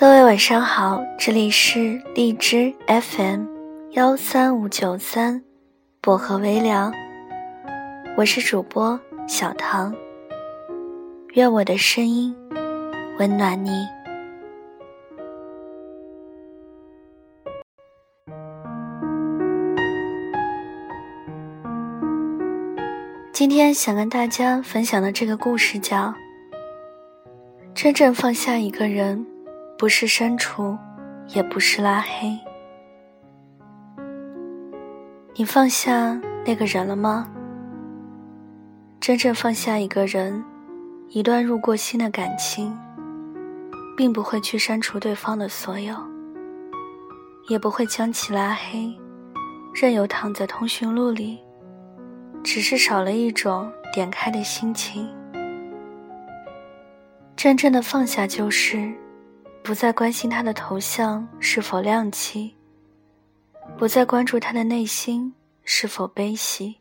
各位晚上好，这里是荔枝 FM 幺三五九三薄荷微凉，我是主播小唐。愿我的声音温暖你。今天想跟大家分享的这个故事叫：真正放下一个人。不是删除，也不是拉黑。你放下那个人了吗？真正放下一个人，一段入过心的感情，并不会去删除对方的所有，也不会将其拉黑，任由躺在通讯录里，只是少了一种点开的心情。真正的放下就是。不再关心他的头像是否亮起，不再关注他的内心是否悲喜，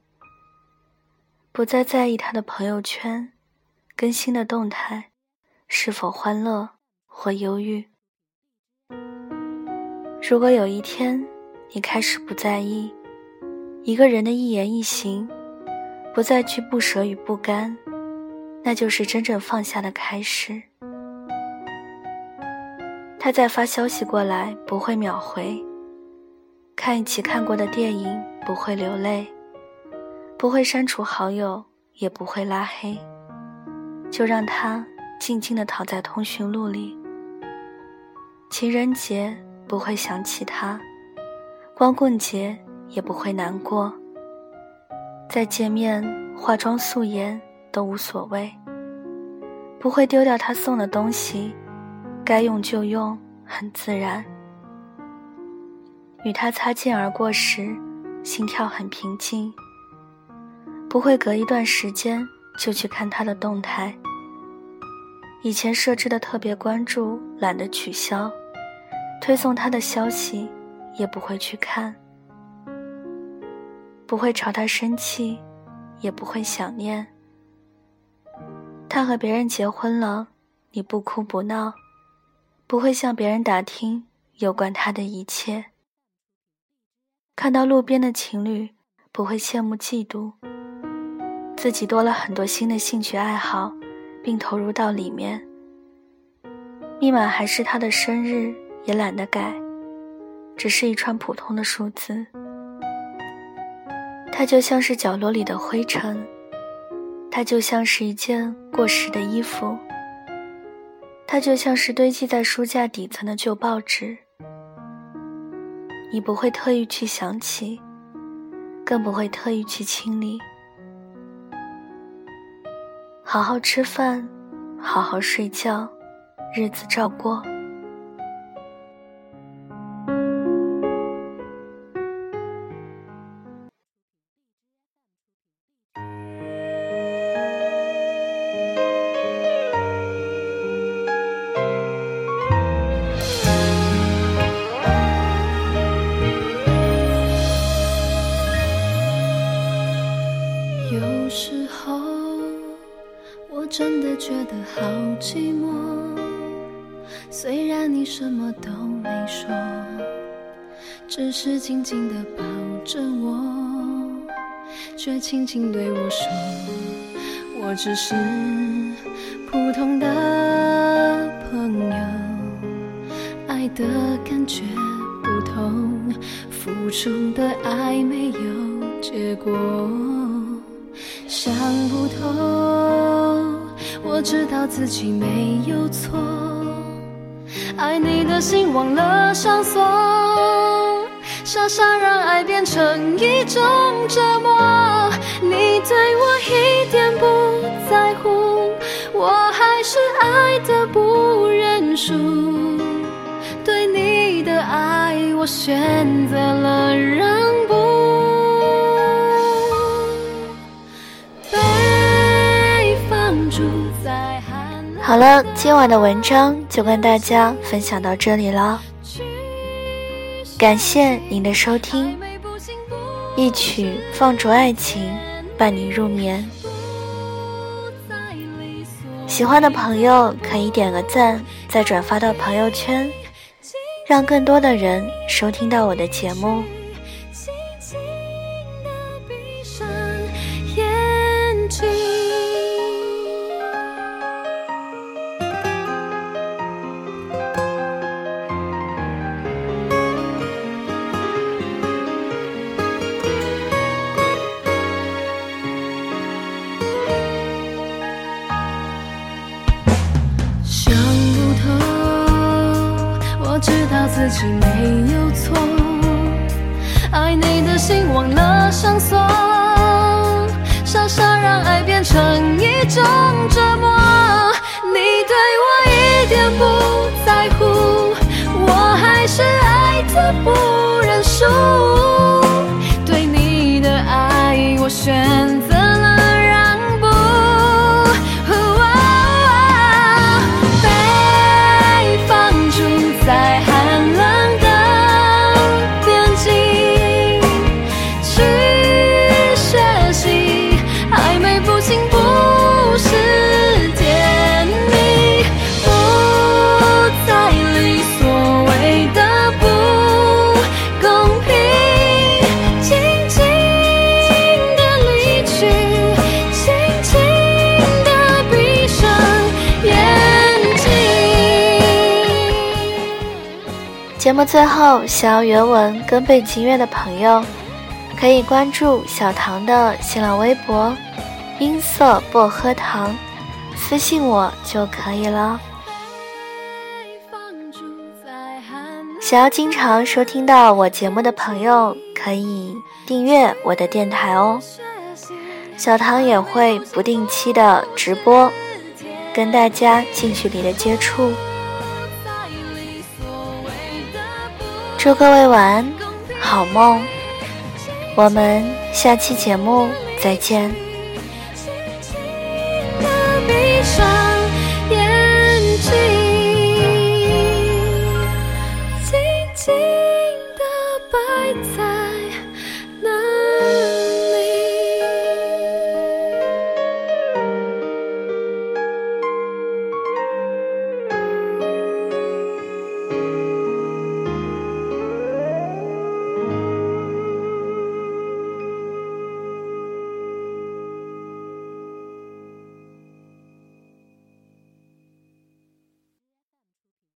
不再在意他的朋友圈更新的动态是否欢乐或忧郁。如果有一天你开始不在意一个人的一言一行，不再去不舍与不甘，那就是真正放下的开始。他在发消息过来不会秒回，看一起看过的电影不会流泪，不会删除好友也不会拉黑，就让他静静地躺在通讯录里。情人节不会想起他，光棍节也不会难过，再见面化妆素颜都无所谓，不会丢掉他送的东西。该用就用，很自然。与他擦肩而过时，心跳很平静。不会隔一段时间就去看他的动态。以前设置的特别关注，懒得取消。推送他的消息，也不会去看。不会朝他生气，也不会想念。他和别人结婚了，你不哭不闹。不会向别人打听有关他的一切。看到路边的情侣，不会羡慕嫉妒。自己多了很多新的兴趣爱好，并投入到里面。密码还是他的生日，也懒得改，只是一串普通的数字。他就像是角落里的灰尘，他就像是一件过时的衣服。它就像是堆积在书架底层的旧报纸，你不会特意去想起，更不会特意去清理。好好吃饭，好好睡觉，日子照过。真的觉得好寂寞，虽然你什么都没说，只是静静的抱着我，却轻轻对我说，我只是普通的朋友，爱的感觉不同，付出的爱没有结果，想不通。我知道自己没有错，爱你的心忘了上锁，傻傻让爱变成一种折磨。你对我一点不在乎，我还是爱的不认输。对你的爱，我选择了好了，今晚的文章就跟大家分享到这里了，感谢您的收听，一曲放逐爱情，伴你入眠。喜欢的朋友可以点个赞，再转发到朋友圈，让更多的人收听到我的节目。心没有错，爱你的心忘了上锁，傻傻让爱变成一种折磨。你对我一点不在乎，我还是爱的不认输。节目最后，想要原文跟背景音乐的朋友，可以关注小唐的新浪微博“音色薄荷糖”，私信我就可以了。想要经常收听到我节目的朋友，可以订阅我的电台哦。小唐也会不定期的直播，跟大家近距离的接触。祝各位晚安，好梦。我们下期节目再见。